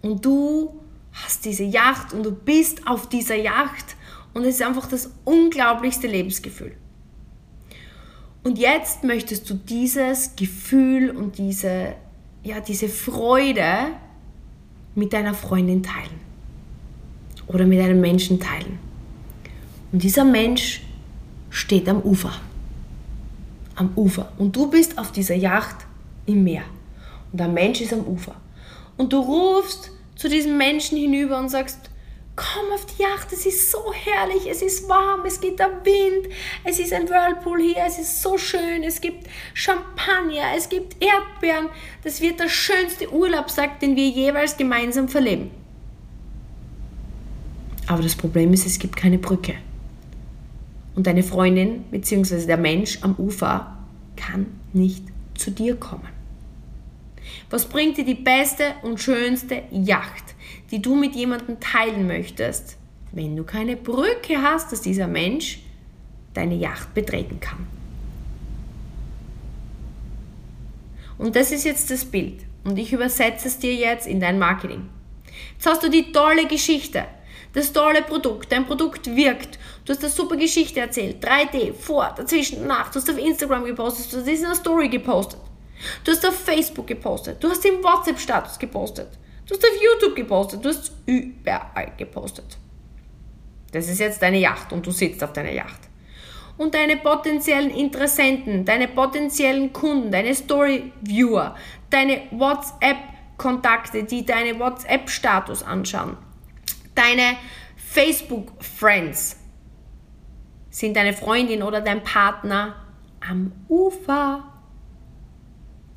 S1: Und du hast diese Yacht und du bist auf dieser Yacht und es ist einfach das unglaublichste Lebensgefühl. Und jetzt möchtest du dieses Gefühl und diese, ja, diese Freude mit deiner Freundin teilen oder mit einem Menschen teilen. Und dieser Mensch steht am Ufer. Am Ufer. Und du bist auf dieser Yacht im Meer. Und der Mensch ist am Ufer. Und du rufst zu diesem Menschen hinüber und sagst, komm auf die Yacht, es ist so herrlich, es ist warm, es geht der Wind, es ist ein Whirlpool hier, es ist so schön, es gibt Champagner, es gibt Erdbeeren. Das wird der schönste Urlaubstag, den wir jeweils gemeinsam verleben. Aber das Problem ist, es gibt keine Brücke. Und deine Freundin bzw. der Mensch am Ufer kann nicht zu dir kommen. Was bringt dir die beste und schönste Yacht, die du mit jemandem teilen möchtest, wenn du keine Brücke hast, dass dieser Mensch deine Yacht betreten kann? Und das ist jetzt das Bild. Und ich übersetze es dir jetzt in dein Marketing. Jetzt hast du die tolle Geschichte, das tolle Produkt, dein Produkt wirkt Du hast eine super Geschichte erzählt. 3D, vor, dazwischen, nach. Du hast auf Instagram gepostet, du hast in einer Story gepostet. Du hast auf Facebook gepostet. Du hast im WhatsApp-Status gepostet. Du hast auf YouTube gepostet. Du hast überall gepostet. Das ist jetzt deine Yacht und du sitzt auf deiner Yacht. Und deine potenziellen Interessenten, deine potenziellen Kunden, deine Story-Viewer, deine WhatsApp-Kontakte, die deine WhatsApp-Status anschauen, deine Facebook-Friends, sind deine Freundin oder dein Partner am Ufer.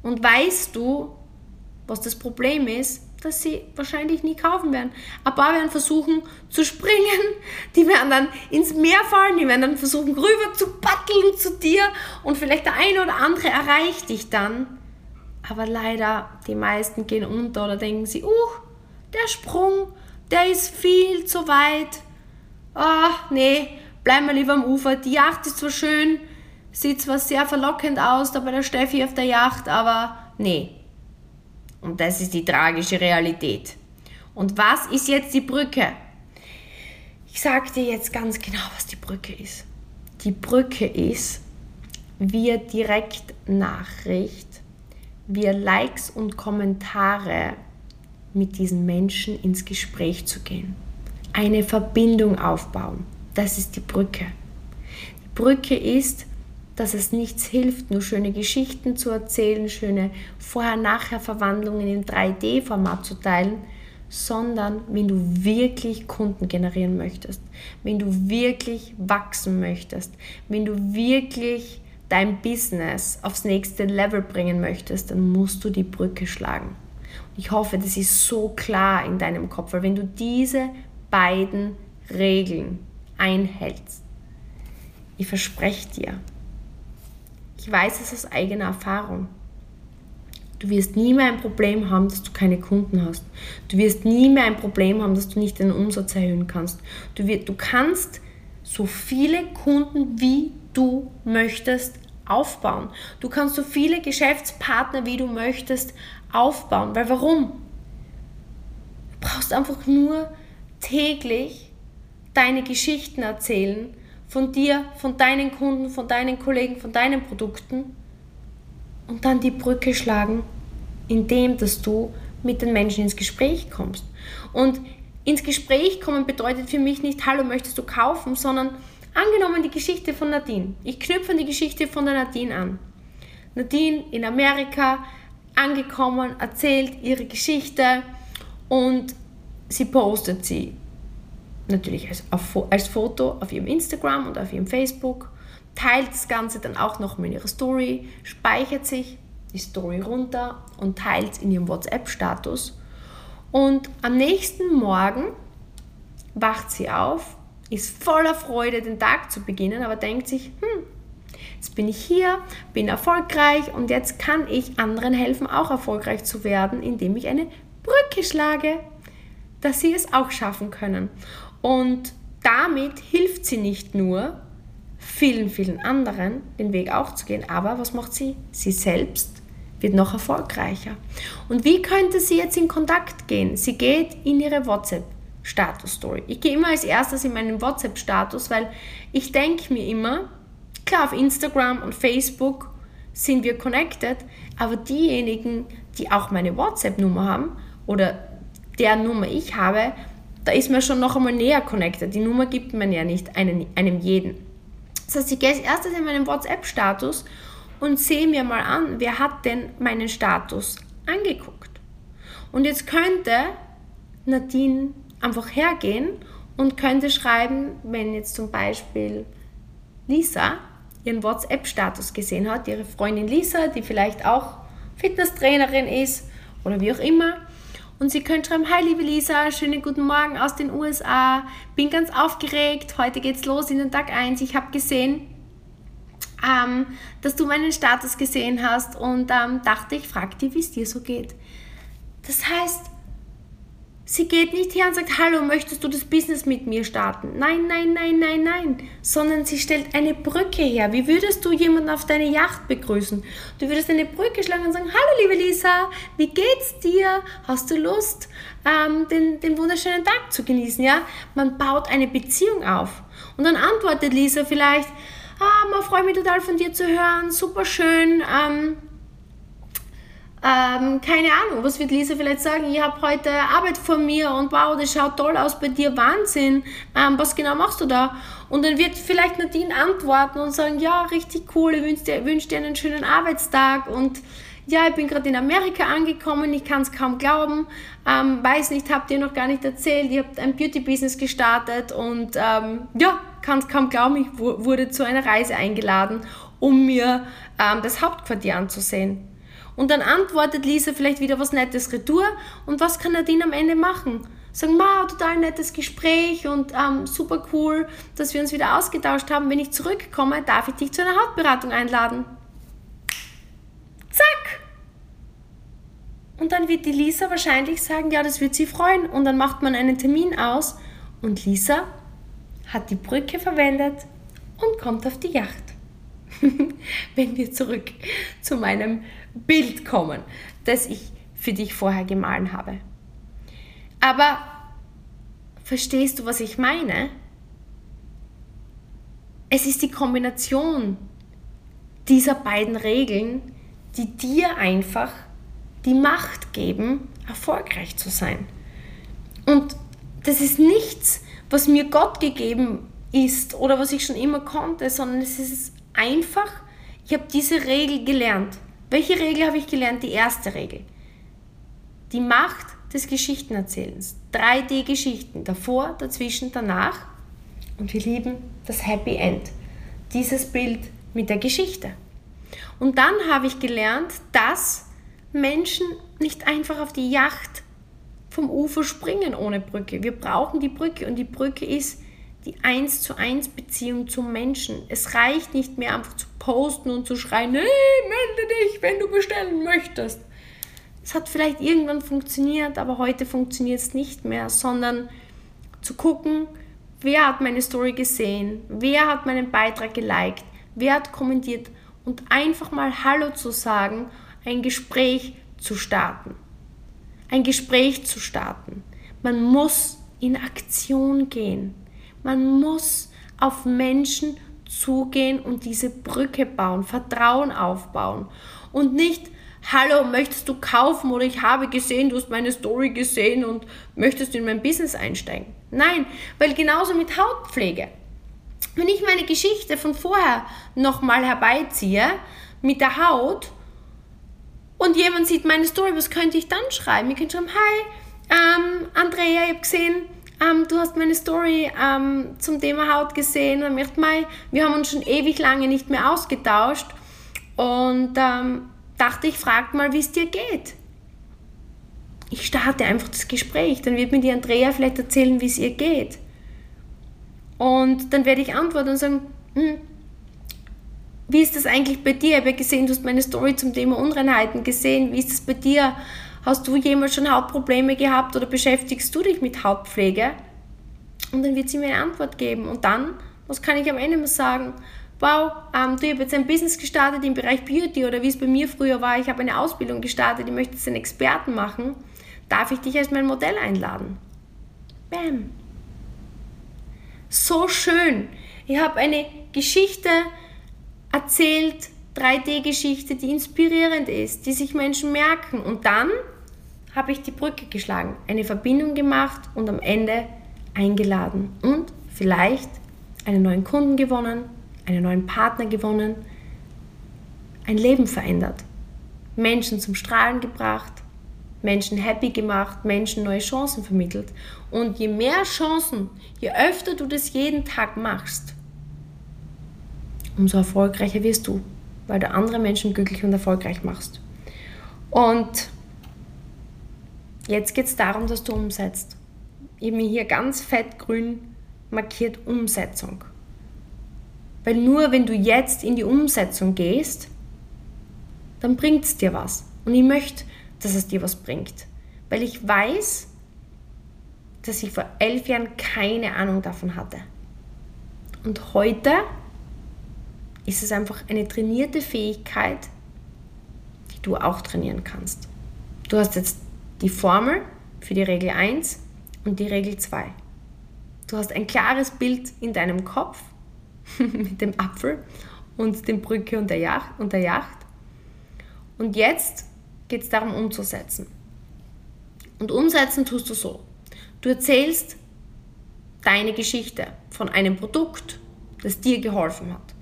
S1: Und weißt du, was das Problem ist? das sie wahrscheinlich nie kaufen werden. Ein paar werden versuchen zu springen, die werden dann ins Meer fallen, die werden dann versuchen rüber zu paddeln zu dir und vielleicht der eine oder andere erreicht dich dann. Aber leider, die meisten gehen unter oder denken sie, uh, der Sprung, der ist viel zu weit. Ah, nee, bleiben wir lieber am Ufer. Die Yacht ist zwar schön, sieht zwar sehr verlockend aus da bei der Steffi auf der Yacht, aber nee. Und das ist die tragische Realität. Und was ist jetzt die Brücke? Ich sage dir jetzt ganz genau, was die Brücke ist. Die Brücke ist, via Direktnachricht, via Likes und Kommentare mit diesen Menschen ins Gespräch zu gehen. Eine Verbindung aufbauen. Das ist die Brücke. Die Brücke ist, dass es nichts hilft, nur schöne Geschichten zu erzählen, schöne Vorher-Nachher-Verwandlungen im 3D-Format zu teilen, sondern wenn du wirklich Kunden generieren möchtest, wenn du wirklich wachsen möchtest, wenn du wirklich dein Business aufs nächste Level bringen möchtest, dann musst du die Brücke schlagen. Ich hoffe, das ist so klar in deinem Kopf, weil wenn du diese beiden Regeln einhältst, ich verspreche dir, ich weiß es aus eigener Erfahrung. Du wirst nie mehr ein Problem haben, dass du keine Kunden hast. Du wirst nie mehr ein Problem haben, dass du nicht den Umsatz erhöhen kannst. Du, wirst, du kannst so viele Kunden, wie du möchtest, aufbauen. Du kannst so viele Geschäftspartner, wie du möchtest, aufbauen. Weil warum? Du brauchst einfach nur täglich deine Geschichten erzählen von dir, von deinen Kunden, von deinen Kollegen, von deinen Produkten und dann die Brücke schlagen, indem dass du mit den Menschen ins Gespräch kommst. Und ins Gespräch kommen bedeutet für mich nicht, hallo, möchtest du kaufen, sondern angenommen die Geschichte von Nadine. Ich knüpfe an die Geschichte von der Nadine an. Nadine in Amerika angekommen, erzählt ihre Geschichte und sie postet sie natürlich als, als Foto auf ihrem Instagram und auf ihrem Facebook, teilt das Ganze dann auch noch in ihrer Story, speichert sich die Story runter und teilt es in ihrem WhatsApp-Status. Und am nächsten Morgen wacht sie auf, ist voller Freude, den Tag zu beginnen, aber denkt sich, hm, jetzt bin ich hier, bin erfolgreich und jetzt kann ich anderen helfen, auch erfolgreich zu werden, indem ich eine Brücke schlage, dass sie es auch schaffen können. Und damit hilft sie nicht nur vielen, vielen anderen, den Weg auch zu gehen, aber was macht sie? Sie selbst wird noch erfolgreicher. Und wie könnte sie jetzt in Kontakt gehen? Sie geht in ihre WhatsApp-Status-Story. Ich gehe immer als erstes in meinen WhatsApp-Status, weil ich denke mir immer, klar, auf Instagram und Facebook sind wir connected, aber diejenigen, die auch meine WhatsApp-Nummer haben oder deren Nummer ich habe, da ist man schon noch einmal näher connected. Die Nummer gibt man ja nicht einem, einem jeden. Das heißt, ich gehe als erstes in meinen WhatsApp-Status und sehe mir mal an, wer hat denn meinen Status angeguckt. Und jetzt könnte Nadine einfach hergehen und könnte schreiben, wenn jetzt zum Beispiel Lisa ihren WhatsApp-Status gesehen hat, ihre Freundin Lisa, die vielleicht auch Fitnesstrainerin ist oder wie auch immer, und Sie können schreiben, hi liebe Lisa, schönen guten Morgen aus den USA. Bin ganz aufgeregt. Heute geht's los in den Tag 1. Ich habe gesehen, ähm, dass du meinen Status gesehen hast und ähm, dachte, ich frage dich, wie es dir so geht. Das heißt, Sie geht nicht her und sagt, hallo, möchtest du das Business mit mir starten? Nein, nein, nein, nein, nein. Sondern sie stellt eine Brücke her. Wie würdest du jemanden auf deine Yacht begrüßen? Du würdest eine Brücke schlagen und sagen, hallo liebe Lisa, wie geht's dir? Hast du Lust, ähm, den, den wunderschönen Tag zu genießen? Ja? Man baut eine Beziehung auf. Und dann antwortet Lisa vielleicht, ah, man freut mich total von dir zu hören, super schön. Ähm, ähm, keine Ahnung, was wird Lisa vielleicht sagen? Ich habe heute Arbeit vor mir und wow, das schaut toll aus bei dir, Wahnsinn. Ähm, was genau machst du da? Und dann wird vielleicht Nadine antworten und sagen, ja, richtig cool, ich wünsche dir, wünsch dir einen schönen Arbeitstag und ja, ich bin gerade in Amerika angekommen, ich kann es kaum glauben, ähm, weiß nicht, habt ihr noch gar nicht erzählt, ihr habt ein Beauty-Business gestartet und ähm, ja, kann es kaum glauben, ich wurde zu einer Reise eingeladen, um mir ähm, das Hauptquartier anzusehen. Und dann antwortet Lisa vielleicht wieder was Nettes retour. Und was kann Nadine am Ende machen? Sagen, ma, total nettes Gespräch und ähm, super cool, dass wir uns wieder ausgetauscht haben. Wenn ich zurückkomme, darf ich dich zu einer Hautberatung einladen. Zack! Und dann wird die Lisa wahrscheinlich sagen, ja, das wird sie freuen. Und dann macht man einen Termin aus und Lisa hat die Brücke verwendet und kommt auf die Yacht. Wenn wir zurück zu meinem Bild kommen, das ich für dich vorher gemahlen habe. Aber verstehst du, was ich meine? Es ist die Kombination dieser beiden Regeln, die dir einfach die Macht geben, erfolgreich zu sein. Und das ist nichts, was mir Gott gegeben ist oder was ich schon immer konnte, sondern es ist einfach, ich habe diese Regel gelernt. Welche Regel habe ich gelernt? Die erste Regel. Die Macht des Geschichtenerzählens. 3D-Geschichten. Davor, dazwischen, danach. Und wir lieben das Happy End. Dieses Bild mit der Geschichte. Und dann habe ich gelernt, dass Menschen nicht einfach auf die Yacht vom Ufer springen ohne Brücke. Wir brauchen die Brücke und die Brücke ist die 1 zu 1 Beziehung zum Menschen. Es reicht nicht mehr einfach zu posten und zu schreien, hey, melde dich, wenn du bestellen möchtest. Es hat vielleicht irgendwann funktioniert, aber heute funktioniert es nicht mehr, sondern zu gucken, wer hat meine Story gesehen, wer hat meinen Beitrag geliked, wer hat kommentiert und einfach mal Hallo zu sagen, ein Gespräch zu starten. Ein Gespräch zu starten. Man muss in Aktion gehen. Man muss auf Menschen zugehen und diese Brücke bauen, Vertrauen aufbauen und nicht Hallo, möchtest du kaufen oder ich habe gesehen, du hast meine Story gesehen und möchtest in mein Business einsteigen? Nein, weil genauso mit Hautpflege. Wenn ich meine Geschichte von vorher nochmal herbeiziehe mit der Haut und jemand sieht meine Story, was könnte ich dann schreiben? Ich könnte schreiben, hi, ähm, Andrea, ich habe gesehen, ähm, du hast meine Story ähm, zum Thema Haut gesehen und mir Mai, wir haben uns schon ewig lange nicht mehr ausgetauscht und ähm, dachte, ich frage mal, wie es dir geht. Ich starte einfach das Gespräch, dann wird mir die Andrea vielleicht erzählen, wie es ihr geht. Und dann werde ich antworten und sagen, hm, wie ist das eigentlich bei dir? Ich habe ja gesehen, du hast meine Story zum Thema Unreinheiten gesehen. Wie ist das bei dir? Hast du jemals schon Hautprobleme gehabt oder beschäftigst du dich mit Hautpflege? Und dann wird sie mir eine Antwort geben. Und dann, was kann ich am Ende mal sagen? Wow, ähm, du, habe jetzt ein Business gestartet im Bereich Beauty oder wie es bei mir früher war, ich habe eine Ausbildung gestartet, ich möchte jetzt einen Experten machen. Darf ich dich als mein Modell einladen? Bam. So schön. Ich habe eine Geschichte erzählt, 3D-Geschichte, die inspirierend ist, die sich Menschen merken. Und dann habe ich die Brücke geschlagen, eine Verbindung gemacht und am Ende eingeladen und vielleicht einen neuen Kunden gewonnen, einen neuen Partner gewonnen, ein Leben verändert, Menschen zum Strahlen gebracht, Menschen happy gemacht, Menschen neue Chancen vermittelt. Und je mehr Chancen, je öfter du das jeden Tag machst, umso erfolgreicher wirst du, weil du andere Menschen glücklich und erfolgreich machst. Und Jetzt geht es darum, dass du umsetzt. Ich habe mir hier ganz fett grün markiert Umsetzung. Weil nur wenn du jetzt in die Umsetzung gehst, dann bringt es dir was. Und ich möchte, dass es dir was bringt. Weil ich weiß, dass ich vor elf Jahren keine Ahnung davon hatte. Und heute ist es einfach eine trainierte Fähigkeit, die du auch trainieren kannst. Du hast jetzt die Formel für die Regel 1 und die Regel 2. Du hast ein klares Bild in deinem Kopf mit dem Apfel und dem Brücke und der Yacht. Und, der Yacht. und jetzt geht es darum umzusetzen. Und umsetzen tust du so. Du erzählst deine Geschichte von einem Produkt, das dir geholfen hat,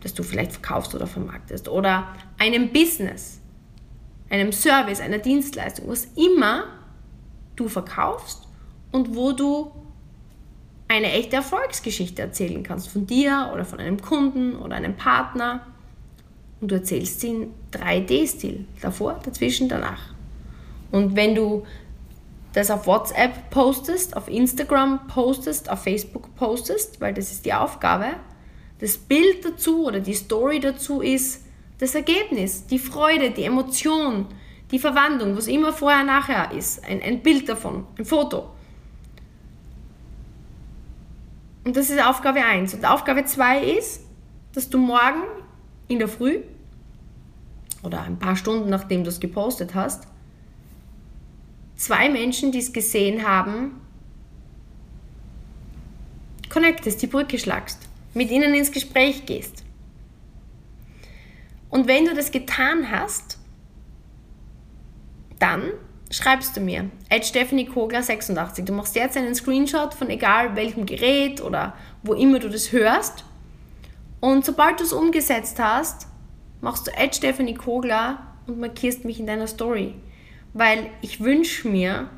S1: das du vielleicht verkaufst oder vermarktest, oder einem Business, einem Service, einer Dienstleistung, was immer du verkaufst und wo du eine echte Erfolgsgeschichte erzählen kannst von dir oder von einem Kunden oder einem Partner. und du erzählst sie in 3D-Stil. Davor, dazwischen, danach. Und wenn du das auf WhatsApp postest, auf Instagram postest, auf Facebook postest, weil das ist die Aufgabe, das Bild dazu oder die Story dazu ist das Ergebnis, die Freude, die Emotion, die Verwandlung, was immer vorher, nachher ist. Ein, ein Bild davon, ein Foto. Und das ist Aufgabe 1. Und Aufgabe 2 ist, dass du morgen in der Früh oder ein paar Stunden nachdem du es gepostet hast, zwei Menschen, die es gesehen haben, connectest, die Brücke schlagst, mit ihnen ins Gespräch gehst. Und wenn du das getan hast, dann schreibst du mir, at Stephanie Kogler 86. Du machst jetzt einen Screenshot von egal welchem Gerät oder wo immer du das hörst. Und sobald du es umgesetzt hast, machst du at Stephanie Kogler und markierst mich in deiner Story. Weil ich wünsche mir,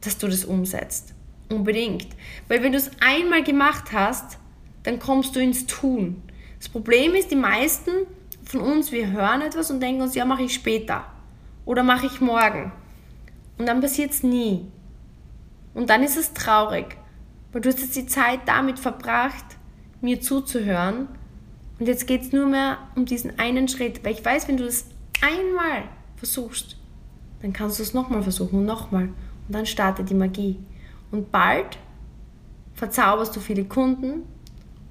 S1: dass du das umsetzt. Unbedingt. Weil wenn du es einmal gemacht hast, dann kommst du ins Tun. Das Problem ist, die meisten von uns, wir hören etwas und denken uns, ja, mache ich später oder mache ich morgen. Und dann passiert es nie. Und dann ist es traurig, weil du hast jetzt die Zeit damit verbracht, mir zuzuhören. Und jetzt geht es nur mehr um diesen einen Schritt, weil ich weiß, wenn du das einmal versuchst, dann kannst du es nochmal versuchen und nochmal. Und dann startet die Magie. Und bald verzauberst du viele Kunden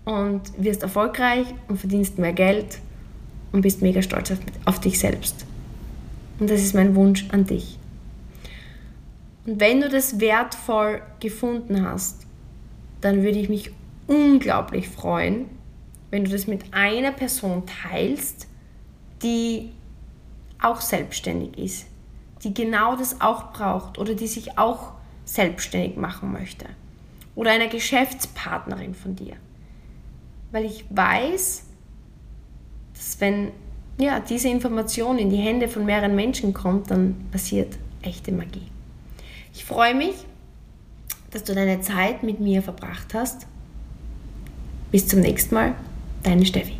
S1: und wirst erfolgreich und verdienst mehr Geld und bist mega stolz auf, auf dich selbst. Und das ist mein Wunsch an dich. Und wenn du das wertvoll gefunden hast, dann würde ich mich unglaublich freuen, wenn du das mit einer Person teilst, die auch selbstständig ist, die genau das auch braucht oder die sich auch selbstständig machen möchte. Oder einer Geschäftspartnerin von dir. Weil ich weiß, dass wenn ja, diese Information in die Hände von mehreren Menschen kommt, dann passiert echte Magie. Ich freue mich, dass du deine Zeit mit mir verbracht hast. Bis zum nächsten Mal, deine Steffi.